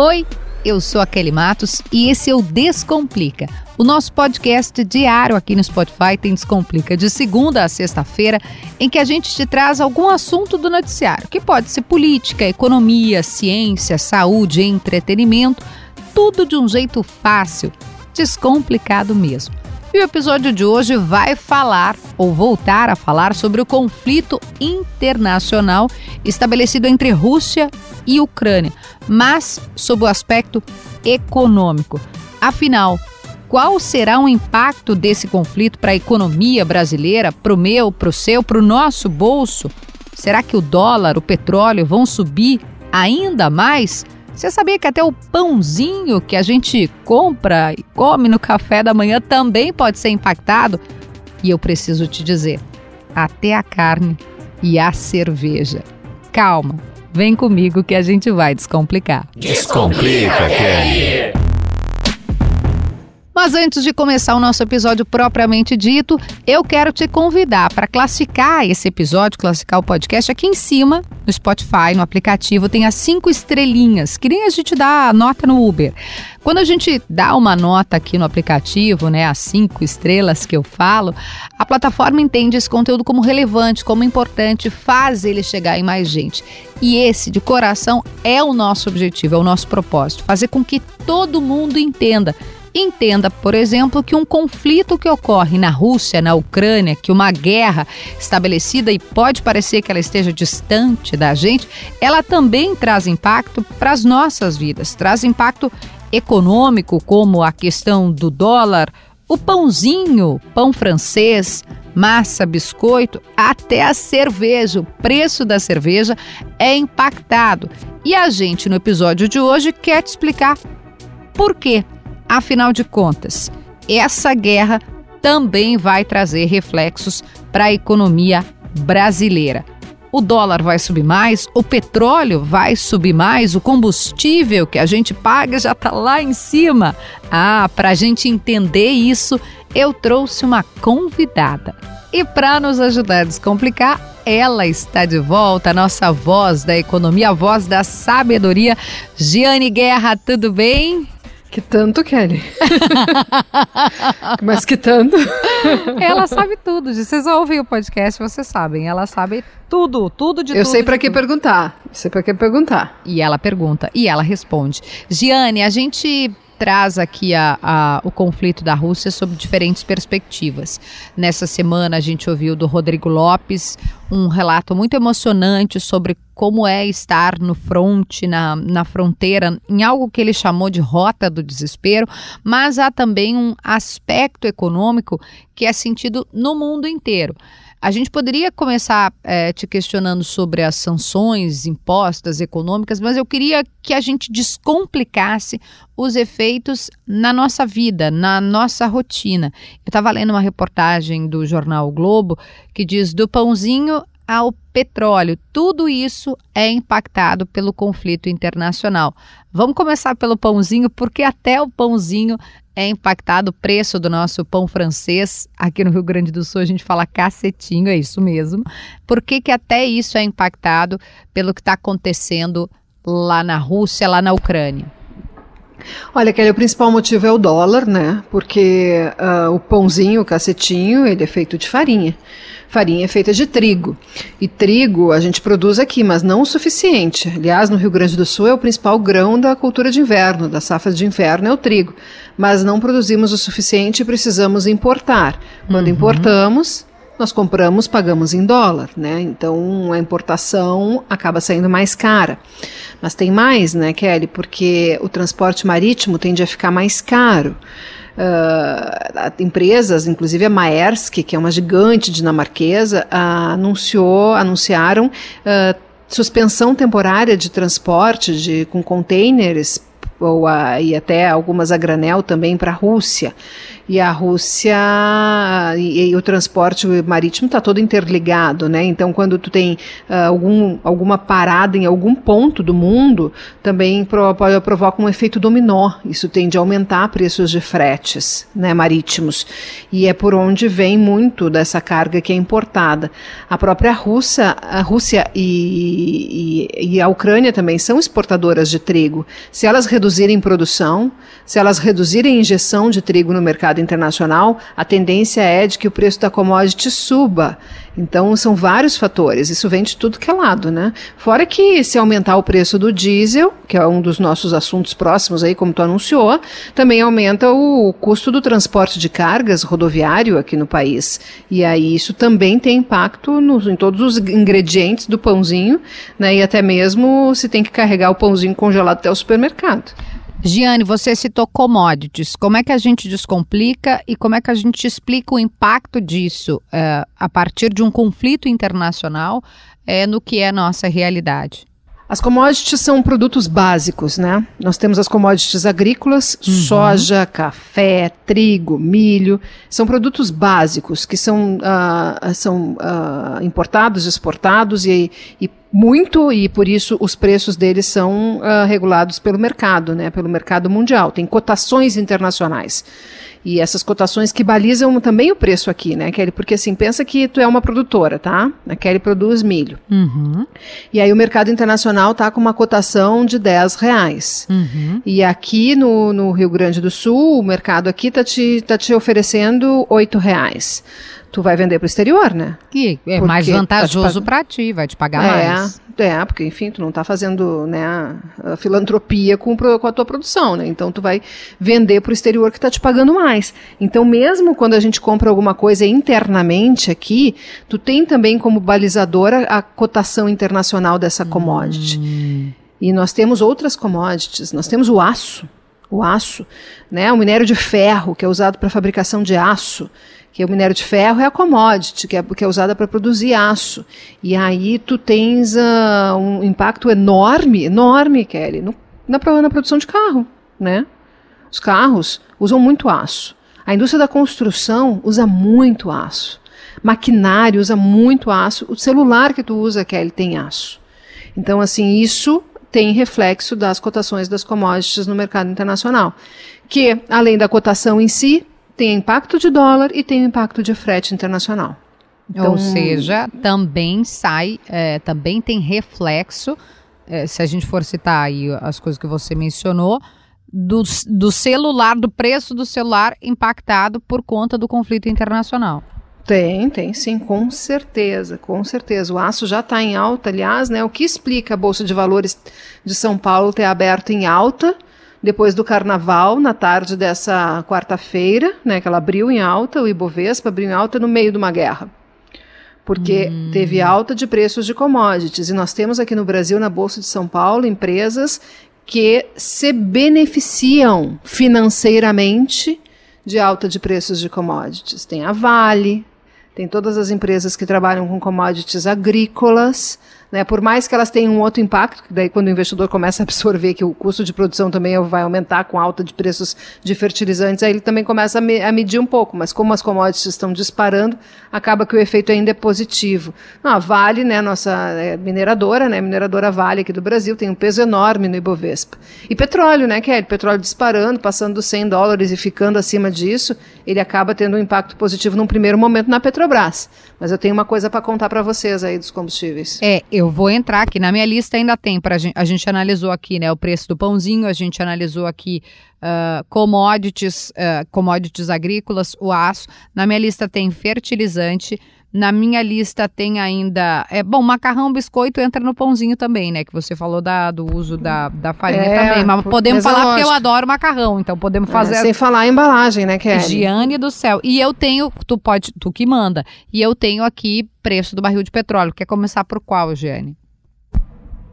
Oi, eu sou a Kelly Matos e esse é o Descomplica. O nosso podcast diário aqui no Spotify tem Descomplica de segunda a sexta-feira, em que a gente te traz algum assunto do noticiário, que pode ser política, economia, ciência, saúde, entretenimento, tudo de um jeito fácil, descomplicado mesmo. E o episódio de hoje vai falar, ou voltar a falar, sobre o conflito internacional estabelecido entre Rússia e Ucrânia, mas sob o aspecto econômico. Afinal, qual será o impacto desse conflito para a economia brasileira, para o meu, para o seu, para o nosso bolso? Será que o dólar, o petróleo vão subir ainda mais? Você sabia que até o pãozinho que a gente compra e come no café da manhã também pode ser impactado? E eu preciso te dizer, até a carne e a cerveja. Calma, vem comigo que a gente vai descomplicar. Descomplica, Kelly! Mas antes de começar o nosso episódio propriamente dito, eu quero te convidar para classificar esse episódio, classificar o podcast aqui em cima, no Spotify, no aplicativo, tem as cinco estrelinhas, que nem a gente dá a nota no Uber. Quando a gente dá uma nota aqui no aplicativo, né, as cinco estrelas que eu falo, a plataforma entende esse conteúdo como relevante, como importante, faz ele chegar em mais gente. E esse, de coração, é o nosso objetivo, é o nosso propósito, fazer com que todo mundo entenda Entenda, por exemplo, que um conflito que ocorre na Rússia, na Ucrânia, que uma guerra estabelecida e pode parecer que ela esteja distante da gente, ela também traz impacto para as nossas vidas, traz impacto econômico, como a questão do dólar, o pãozinho, pão francês, massa, biscoito, até a cerveja, o preço da cerveja é impactado. E a gente, no episódio de hoje, quer te explicar por quê. Afinal de contas, essa guerra também vai trazer reflexos para a economia brasileira. O dólar vai subir mais, o petróleo vai subir mais, o combustível que a gente paga já está lá em cima. Ah, para a gente entender isso, eu trouxe uma convidada. E para nos ajudar a descomplicar, ela está de volta, a nossa voz da economia, a voz da sabedoria. Giane Guerra, tudo bem? Que tanto, Kelly? Mas que tanto? ela sabe tudo. Vocês ouvem o podcast, vocês sabem. Ela sabe tudo, tudo de Eu tudo. sei para que perguntar. Eu sei para que perguntar. E ela pergunta e ela responde. Giane, a gente traz aqui a, a, o conflito da Rússia sob diferentes perspectivas. Nessa semana a gente ouviu do Rodrigo Lopes um relato muito emocionante sobre como é estar no fronte, na, na fronteira, em algo que ele chamou de rota do desespero, mas há também um aspecto econômico que é sentido no mundo inteiro. A gente poderia começar é, te questionando sobre as sanções impostas econômicas, mas eu queria que a gente descomplicasse os efeitos na nossa vida, na nossa rotina. Eu estava lendo uma reportagem do jornal o Globo que diz do pãozinho ao petróleo. Tudo isso é impactado pelo conflito internacional. Vamos começar pelo pãozinho, porque até o pãozinho é impactado o preço do nosso pão francês. Aqui no Rio Grande do Sul a gente fala cacetinho, é isso mesmo. Por que, que até isso é impactado pelo que está acontecendo lá na Rússia, lá na Ucrânia? Olha, Kelly, o principal motivo é o dólar, né? Porque uh, o pãozinho, o cacetinho, ele é feito de farinha. Farinha é feita de trigo. E trigo a gente produz aqui, mas não o suficiente. Aliás, no Rio Grande do Sul é o principal grão da cultura de inverno, da safra de inverno é o trigo. Mas não produzimos o suficiente e precisamos importar. Quando uhum. importamos, nós compramos, pagamos em dólar, né? Então a importação acaba saindo mais cara. Mas tem mais, né, Kelly? Porque o transporte marítimo tende a ficar mais caro. Uh, empresas, inclusive a Maersk, que é uma gigante dinamarquesa, uh, anunciou, anunciaram uh, suspensão temporária de transporte de, com containers ou a, e até algumas a granel também para a Rússia. E a Rússia e, e o transporte marítimo está todo interligado, né? Então, quando tu tem uh, algum, alguma parada em algum ponto do mundo, também pro, provoca um efeito dominó. Isso tende a aumentar preços de fretes né, marítimos. E é por onde vem muito dessa carga que é importada. A própria Rússia, a Rússia e, e, e a Ucrânia também são exportadoras de trigo. Se elas reduzirem produção, se elas reduzirem injeção de trigo no mercado internacional, a tendência é de que o preço da commodity suba. Então, são vários fatores. Isso vem de tudo que é lado, né? Fora que se aumentar o preço do diesel, que é um dos nossos assuntos próximos aí, como tu anunciou, também aumenta o custo do transporte de cargas rodoviário aqui no país. E aí isso também tem impacto nos, em todos os ingredientes do pãozinho, né? E até mesmo se tem que carregar o pãozinho congelado até o supermercado. Giane, você citou commodities. Como é que a gente descomplica e como é que a gente explica o impacto disso uh, a partir de um conflito internacional uh, no que é nossa realidade? As commodities são produtos básicos, né? Nós temos as commodities agrícolas, uhum. soja, café, trigo, milho. São produtos básicos que são, uh, são uh, importados, exportados e, e muito e por isso os preços deles são uh, regulados pelo mercado, né, pelo mercado mundial. Tem cotações internacionais. E essas cotações que balizam também o preço aqui, né, Kelly? Porque assim, pensa que tu é uma produtora, tá? A Kelly produz milho. Uhum. E aí o mercado internacional tá com uma cotação de 10 reais. Uhum. E aqui no, no Rio Grande do Sul, o mercado aqui tá te, tá te oferecendo 8 reais tu vai vender para o exterior, né? Que é porque mais vantajoso para ti, vai te pagar é, mais. É, porque enfim, tu não está fazendo né, filantropia com, com, a tua produção, né? Então tu vai vender para o exterior que está te pagando mais. Então mesmo quando a gente compra alguma coisa internamente aqui, tu tem também como balizadora a cotação internacional dessa commodity. Hum. E nós temos outras commodities, nós temos o aço, o aço, né, o minério de ferro que é usado para fabricação de aço que o minério de ferro é a commodity, que é, que é usada para produzir aço. E aí tu tens uh, um impacto enorme, enorme, Kelly, no, na, na produção de carro, né? Os carros usam muito aço. A indústria da construção usa muito aço. Maquinário usa muito aço. O celular que tu usa, Kelly, tem aço. Então, assim, isso tem reflexo das cotações das commodities no mercado internacional. Que, além da cotação em si, tem impacto de dólar e tem impacto de frete internacional. Então, Ou seja, também sai, é, também tem reflexo, é, se a gente for citar aí as coisas que você mencionou, do, do celular, do preço do celular impactado por conta do conflito internacional. Tem, tem sim, com certeza, com certeza. O aço já está em alta, aliás, né? O que explica a Bolsa de Valores de São Paulo ter aberto em alta depois do carnaval, na tarde dessa quarta-feira, né, que ela abriu em alta, o Ibovespa abriu em alta no meio de uma guerra. Porque hum. teve alta de preços de commodities. E nós temos aqui no Brasil, na Bolsa de São Paulo, empresas que se beneficiam financeiramente de alta de preços de commodities. Tem a Vale, tem todas as empresas que trabalham com commodities agrícolas, né? Por mais que elas tenham um outro impacto, daí quando o investidor começa a absorver que o custo de produção também vai aumentar com alta de preços de fertilizantes, aí ele também começa a, me, a medir um pouco. Mas como as commodities estão disparando, acaba que o efeito ainda é positivo. Não, a Vale, né, nossa é, mineradora, né, mineradora Vale aqui do Brasil, tem um peso enorme no Ibovespa. E petróleo, né, Kelly? Petróleo disparando, passando dos 100 dólares e ficando acima disso, ele acaba tendo um impacto positivo num primeiro momento na Petrobras. Mas eu tenho uma coisa para contar para vocês aí dos combustíveis. É, vou entrar aqui. Na minha lista ainda tem, gente, a gente analisou aqui né, o preço do pãozinho, a gente analisou aqui uh, commodities, uh, commodities agrícolas, o aço. Na minha lista tem fertilizante. Na minha lista tem ainda. É, bom, macarrão, biscoito entra no pãozinho também, né? Que você falou da, do uso da, da farinha é, também. Mas podemos falar porque eu adoro macarrão, então podemos é, fazer. É, sem falar a embalagem, né, Kelly? Giane do céu. E eu tenho. Tu pode. Tu que manda. E eu tenho aqui preço do barril de petróleo. Quer começar por qual, Giane?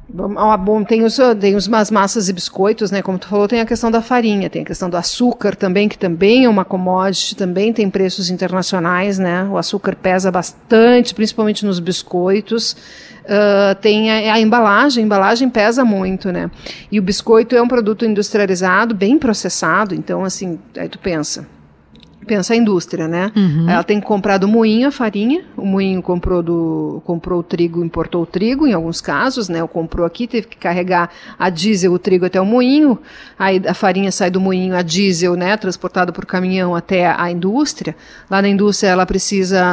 Bom, tem, os, tem os, as massas e biscoitos, né? Como tu falou, tem a questão da farinha, tem a questão do açúcar também, que também é uma commodity, também tem preços internacionais, né? O açúcar pesa bastante, principalmente nos biscoitos. Uh, tem a, a, embalagem, a embalagem pesa muito, né? E o biscoito é um produto industrializado, bem processado, então, assim, aí tu pensa, pensa a indústria, né? Uhum. Ela tem que comprar do moinho a farinha, o moinho comprou do comprou o trigo, importou o trigo em alguns casos, né? O comprou aqui, teve que carregar a diesel o trigo até o moinho, aí a farinha sai do moinho a diesel, né, transportado por caminhão até a indústria. Lá na indústria ela precisa,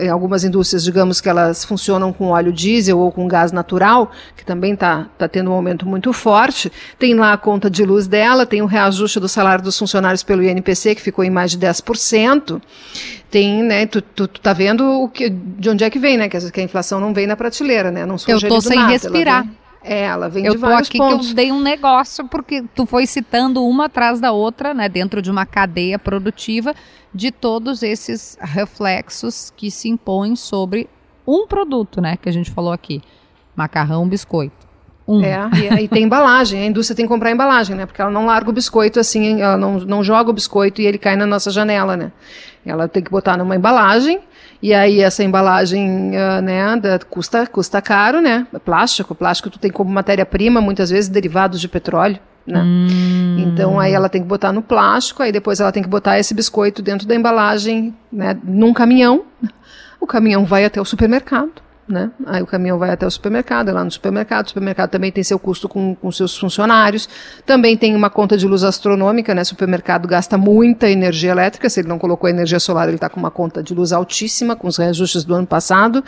em algumas indústrias, digamos que elas funcionam com óleo diesel ou com gás natural, que também está tá tendo um aumento muito forte. Tem lá a conta de luz dela, tem o reajuste do salário dos funcionários pelo INPC, que ficou em mais de 10% 10%, tem, né, tu, tu, tu, tá vendo o que, de onde é que vem, né, que a, que a inflação não vem na prateleira, né, não surge Eu tô sem nada, respirar. Ela vem, é, ela vem eu de vários aqui pontos. que eu dei um negócio, porque tu foi citando uma atrás da outra, né, dentro de uma cadeia produtiva, de todos esses reflexos que se impõem sobre um produto, né, que a gente falou aqui, macarrão, biscoito. Um. É, e aí tem embalagem, a indústria tem que comprar embalagem, né? Porque ela não larga o biscoito assim, ela não, não joga o biscoito e ele cai na nossa janela, né? Ela tem que botar numa embalagem, e aí essa embalagem, uh, né, da, custa, custa caro, né? É plástico, plástico tu tem como matéria-prima, muitas vezes derivados de petróleo. Né? Hum. Então aí ela tem que botar no plástico, aí depois ela tem que botar esse biscoito dentro da embalagem, né, num caminhão. O caminhão vai até o supermercado né? Aí o caminhão vai até o supermercado, é lá no supermercado. O supermercado também tem seu custo com, com seus funcionários. Também tem uma conta de luz astronômica, né? O supermercado gasta muita energia elétrica. Se ele não colocou energia solar, ele está com uma conta de luz altíssima, com os reajustes do ano passado.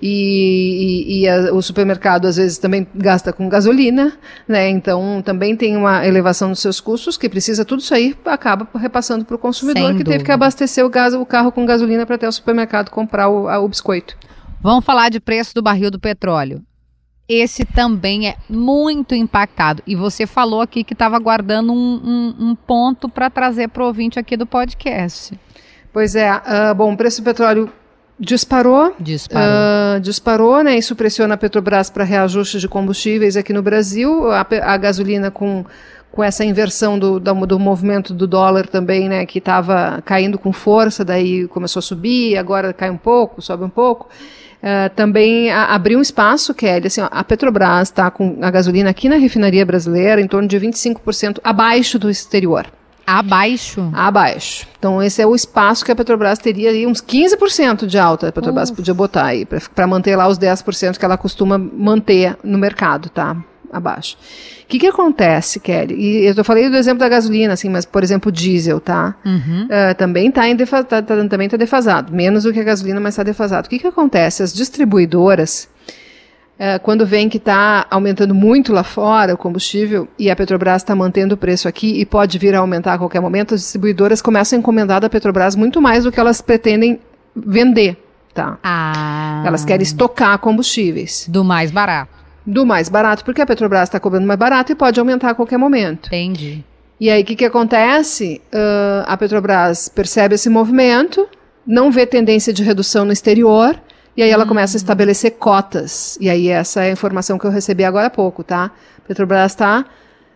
E, e, e a, o supermercado, às vezes, também gasta com gasolina, né? Então, também tem uma elevação dos seus custos, que precisa tudo isso aí, acaba repassando para o consumidor, Sem que dúvida. teve que abastecer o, gás, o carro com gasolina para até o supermercado comprar o, a, o biscoito. Vamos falar de preço do barril do petróleo. Esse também é muito impactado. E você falou aqui que estava guardando um, um, um ponto para trazer para o ouvinte aqui do podcast. Pois é. Uh, bom, o preço do petróleo disparou. Disparou. Uh, disparou, né? Isso pressiona a Petrobras para reajuste de combustíveis aqui no Brasil. A, a gasolina com com essa inversão do, do, do, movimento do dólar também, né, que estava caindo com força, daí começou a subir, agora cai um pouco, sobe um pouco. Uh, também a, abriu um espaço, Kelly, assim, ó, a Petrobras está com a gasolina aqui na refinaria brasileira em torno de 25% abaixo do exterior. Abaixo? Abaixo. Então, esse é o espaço que a Petrobras teria aí, uns 15% de alta a Petrobras Uf. podia botar aí, para manter lá os 10% que ela costuma manter no mercado, tá? Abaixo. O que, que acontece, Kelly? E eu falei do exemplo da gasolina, assim, mas, por exemplo, o diesel, tá? Uhum. Uh, também está tá, tá, também tá defasado. Menos do que a gasolina, mas está defasado. O que, que acontece? As distribuidoras, uh, quando vem que está aumentando muito lá fora o combustível e a Petrobras está mantendo o preço aqui e pode vir a aumentar a qualquer momento, as distribuidoras começam a encomendar da Petrobras muito mais do que elas pretendem vender. Tá? Ah. Elas querem estocar combustíveis. Do mais barato do mais barato, porque a Petrobras está cobrando mais barato e pode aumentar a qualquer momento. Entendi. E aí, o que, que acontece? Uh, a Petrobras percebe esse movimento, não vê tendência de redução no exterior, e aí ela hum. começa a estabelecer cotas. E aí, essa é a informação que eu recebi agora há pouco, tá? A Petrobras está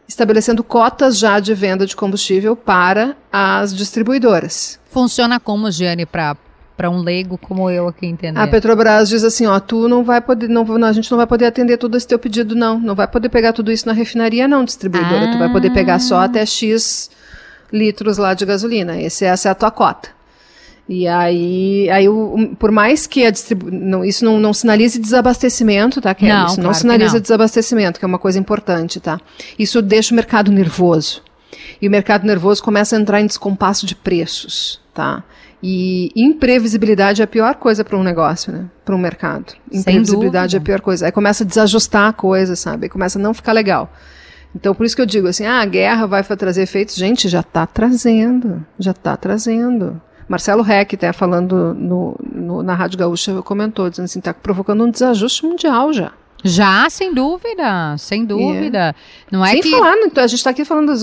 estabelecendo cotas já de venda de combustível para as distribuidoras. Funciona como, Giane, para para um leigo como eu aqui entender. A Petrobras diz assim, ó, tu não vai poder, não, a gente não vai poder atender todo esse teu pedido não, não vai poder pegar tudo isso na refinaria não, distribuidora, ah. tu vai poder pegar só ah. até X litros lá de gasolina, Esse, essa é a tua cota. E aí, aí o, por mais que a distribu não, isso não, não sinalize desabastecimento, tá, Kelly? Não, isso claro não sinaliza não. desabastecimento, que é uma coisa importante, tá? Isso deixa o mercado nervoso. E o mercado nervoso começa a entrar em descompasso de preços, tá? E imprevisibilidade é a pior coisa para um negócio, né? Para um mercado. Imprevisibilidade é a pior coisa. Aí começa a desajustar a coisa, sabe? Aí começa a não ficar legal. Então, por isso que eu digo assim, ah, a guerra vai trazer efeitos. Gente, já está trazendo. Já está trazendo. Marcelo Reck, até falando no, no, na Rádio Gaúcha, comentou, dizendo assim, está provocando um desajuste mundial já. Já, sem dúvida, sem dúvida. Não é sem que... falar, a gente está aqui falando das,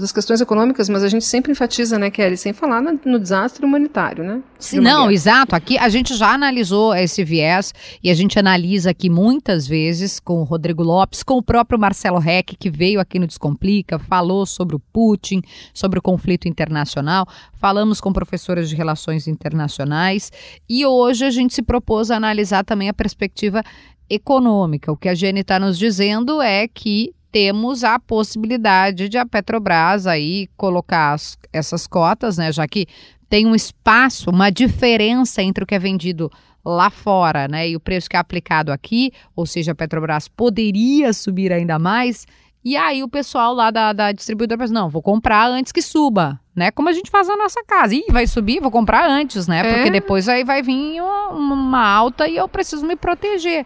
das, questões econômicas, mas a gente sempre enfatiza, né, Kelly, sem falar no, no desastre humanitário, né? Não, guerra. exato. Aqui a gente já analisou esse viés e a gente analisa aqui muitas vezes com o Rodrigo Lopes, com o próprio Marcelo Reck, que veio aqui no Descomplica, falou sobre o Putin, sobre o conflito internacional, falamos com professoras de relações internacionais e hoje a gente se propôs a analisar também a perspectiva econômica. O que a Jenny está nos dizendo é que temos a possibilidade de a Petrobras aí colocar as, essas cotas, né, já que tem um espaço, uma diferença entre o que é vendido lá fora, né, e o preço que é aplicado aqui, ou seja, a Petrobras poderia subir ainda mais, e aí o pessoal lá da, da distribuidora pensa, não, vou comprar antes que suba, né? Como a gente faz na nossa casa. Ih, vai subir, vou comprar antes, né? Porque É. depois aí vai vir uma, uma alta e eu preciso me proteger.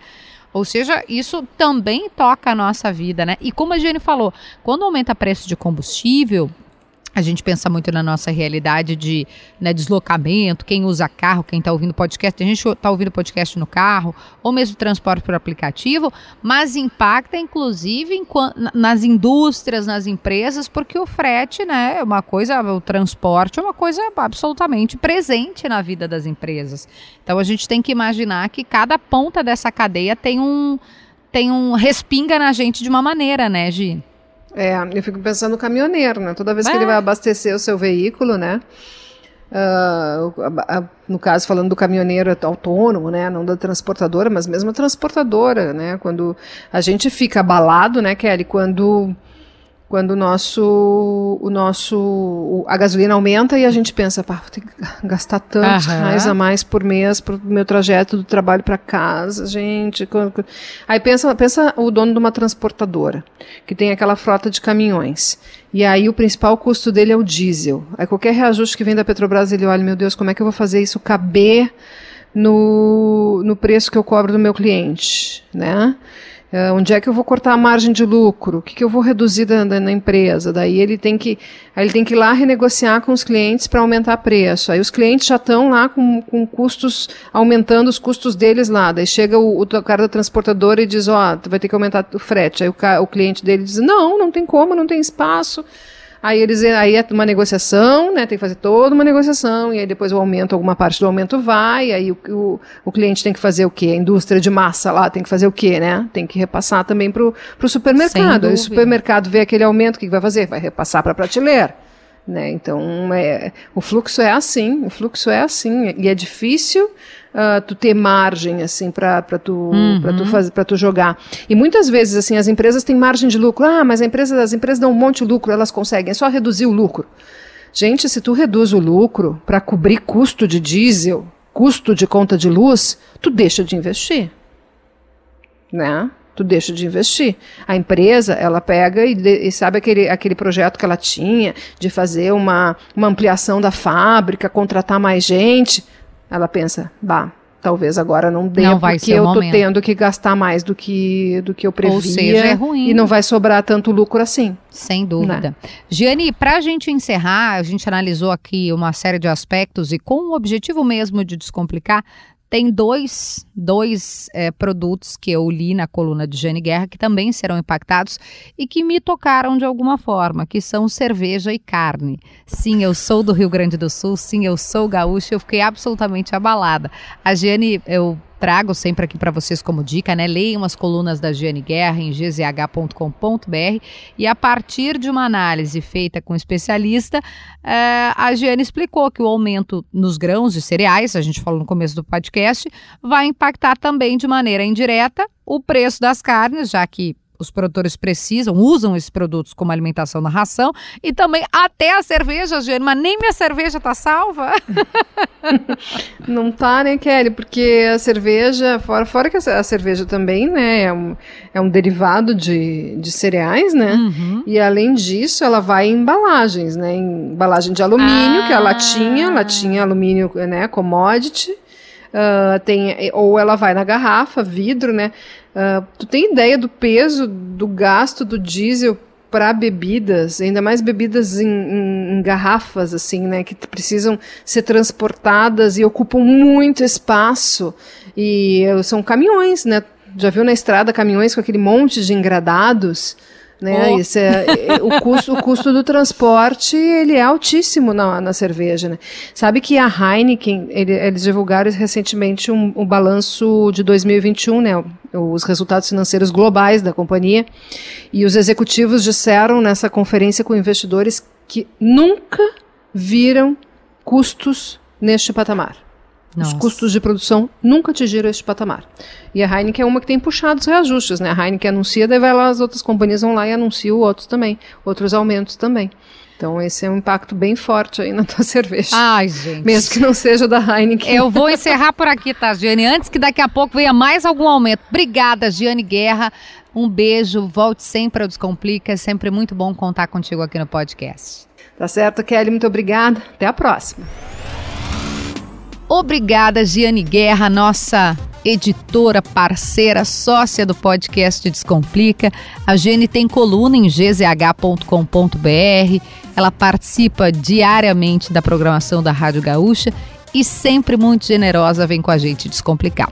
Ou seja, isso também toca a nossa vida, né? E como a Jenny falou, quando aumenta o preço de combustível, a gente pensa muito na nossa realidade de né, deslocamento, quem usa carro, quem está ouvindo podcast, a gente está ouvindo podcast no carro, ou mesmo transporte por aplicativo, mas impacta inclusive em nas indústrias, nas empresas, porque o frete né, é uma coisa, o transporte é uma coisa absolutamente presente na vida das empresas. Então a gente tem que imaginar que cada ponta dessa cadeia tem um, tem um respinga na gente de uma maneira, né, Gi? É, eu fico pensando no caminhoneiro, né? Toda vez que É. ele vai abastecer o seu veículo, né? a- a- no caso, falando do caminhoneiro autônomo, né? Não da transportadora, mas mesmo a transportadora, né? Quando a gente fica abalado, né, Kelly? Quando quando o nosso, o nosso o- a gasolina aumenta e a gente pensa, pá, vou ter que gastar tantos Aham. reais a mais por mês pro meu trajeto do trabalho para casa, gente. Aí pensa, pensa o dono de uma transportadora, que tem aquela frota de caminhões. E aí o principal custo dele é o diesel. Aí qualquer reajuste que vem da Petrobras, ele olha, meu Deus, como é que eu vou fazer isso caber no, no preço que eu cobro do meu cliente, né? Eh, onde é que eu vou cortar a margem de lucro? O que, que eu vou reduzir da, da- na empresa? Daí ele tem que, ele tem que ir lá renegociar com os clientes para aumentar preço. Aí os clientes já estão lá com, com custos, aumentando os custos deles lá. Daí chega o, o cara da transportadora e diz, ó, tu vai ter que aumentar o frete. Aí o, o cliente dele diz, não, não tem como, não tem espaço. Aí eles aí é uma negociação, né? Tem que fazer toda uma negociação, e aí depois o aumento, alguma parte do aumento vai, aí o, o, o cliente tem que fazer o quê? A indústria de massa lá tem que fazer o quê, né? Tem que repassar também para o supermercado. Dúvida. o supermercado vê aquele aumento, o que que vai fazer? Vai repassar para a prateleira. Né? Então, é, o fluxo é assim, o fluxo é assim, e é difícil ah, tu ter margem assim para tu para tu fazer para tu jogar. E muitas vezes assim as empresas têm margem de lucro. Ah, mas a empresa, as empresas dão um monte de lucro, elas conseguem, é só reduzir o lucro. Gente, se tu reduz o lucro para cobrir custo de diesel, custo de conta de luz, tu deixa de investir né? Tu deixa de investir. A empresa, ela pega e, de- e sabe aquele, aquele projeto que ela tinha de fazer uma, uma ampliação da fábrica, contratar mais gente. Ela pensa, bah, talvez agora não dê, Não porque eu tô momento. tendo que gastar mais do que, do que eu previa. seja, é ruim. E não vai sobrar tanto lucro assim. Sem dúvida. Giane, para a gente encerrar, a gente analisou aqui uma série de aspectos e com o objetivo mesmo de descomplicar, tem dois, dois eh, produtos que eu li na coluna de Jane Guerra que também serão impactados e que me tocaram de alguma forma, que são cerveja e carne. Sim, eu sou do Rio Grande do Sul, sim, eu sou gaúcha, eu fiquei absolutamente abalada. A Giane, eu trago sempre aqui para vocês como dica, né? Leiam as colunas da Giane Guerra em gzh.com.br e a partir de uma análise feita com um especialista, eh, a Giane explicou que o aumento nos grãos e cereais, a gente falou no começo do podcast, vai impactar também de maneira indireta o preço das carnes, já que os produtores precisam, usam esses produtos como alimentação na ração e também até a cerveja, Giane, mas nem minha cerveja tá salva. Não tá, né, Kelly? Porque a cerveja, fora, fora que a ce- a cerveja também, né, é um, é um derivado de, de cereais, né? Uhum. E além disso, ela vai em embalagens, né? Em embalagem de alumínio, que é a Ah. latinha, latinha alumínio, né? Commodity. Ah, tem, ou ela vai na garrafa, vidro, né? Ah, tu tem ideia do peso do gasto do diesel para bebidas, ainda mais bebidas em, em- em garrafas, assim, né? Que precisam ser transportadas e ocupam muito espaço. E eh, são caminhões, né? Já viu na estrada caminhões com aquele monte de engradados? Né? Oh. Isso é, é, o, custo, o custo do transporte ele é altíssimo na, na cerveja. Né? Sabe que a Heineken, ele- eles divulgaram recentemente um, um balanço de 2021, né? os resultados financeiros globais da companhia, e os executivos disseram nessa conferência com investidores que nunca viram custos neste patamar. Os Nossa. custos de produção nunca atingiram este patamar. E a Heineken é uma que tem puxado os reajustes, né? A Heineken anuncia, daí vai lá, as outras companhias vão lá e anunciam outros também, outros aumentos também. Então esse é um impacto bem forte aí na tua cerveja. Ai, gente. Mesmo que não seja da Heineken. Eu vou encerrar por aqui, tá, Giane? Antes que daqui a pouco venha mais algum aumento. Obrigada, Giane Guerra. Um beijo. Volte sempre ao Descomplica. É sempre muito bom contar contigo aqui no podcast. Tá certo, Kelly. Muito obrigada. Até a próxima. Obrigada, Giane Guerra, nossa editora, parceira, sócia do podcast Descomplica. A Giane tem coluna em gzh.com.br. Ela participa diariamente da programação da Rádio Gaúcha e sempre muito generosa vem com a gente descomplicar.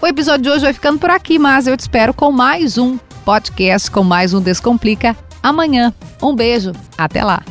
O episódio de hoje vai ficando por aqui, mas eu te espero com mais um podcast, com mais um Descomplica amanhã. Um beijo, até lá!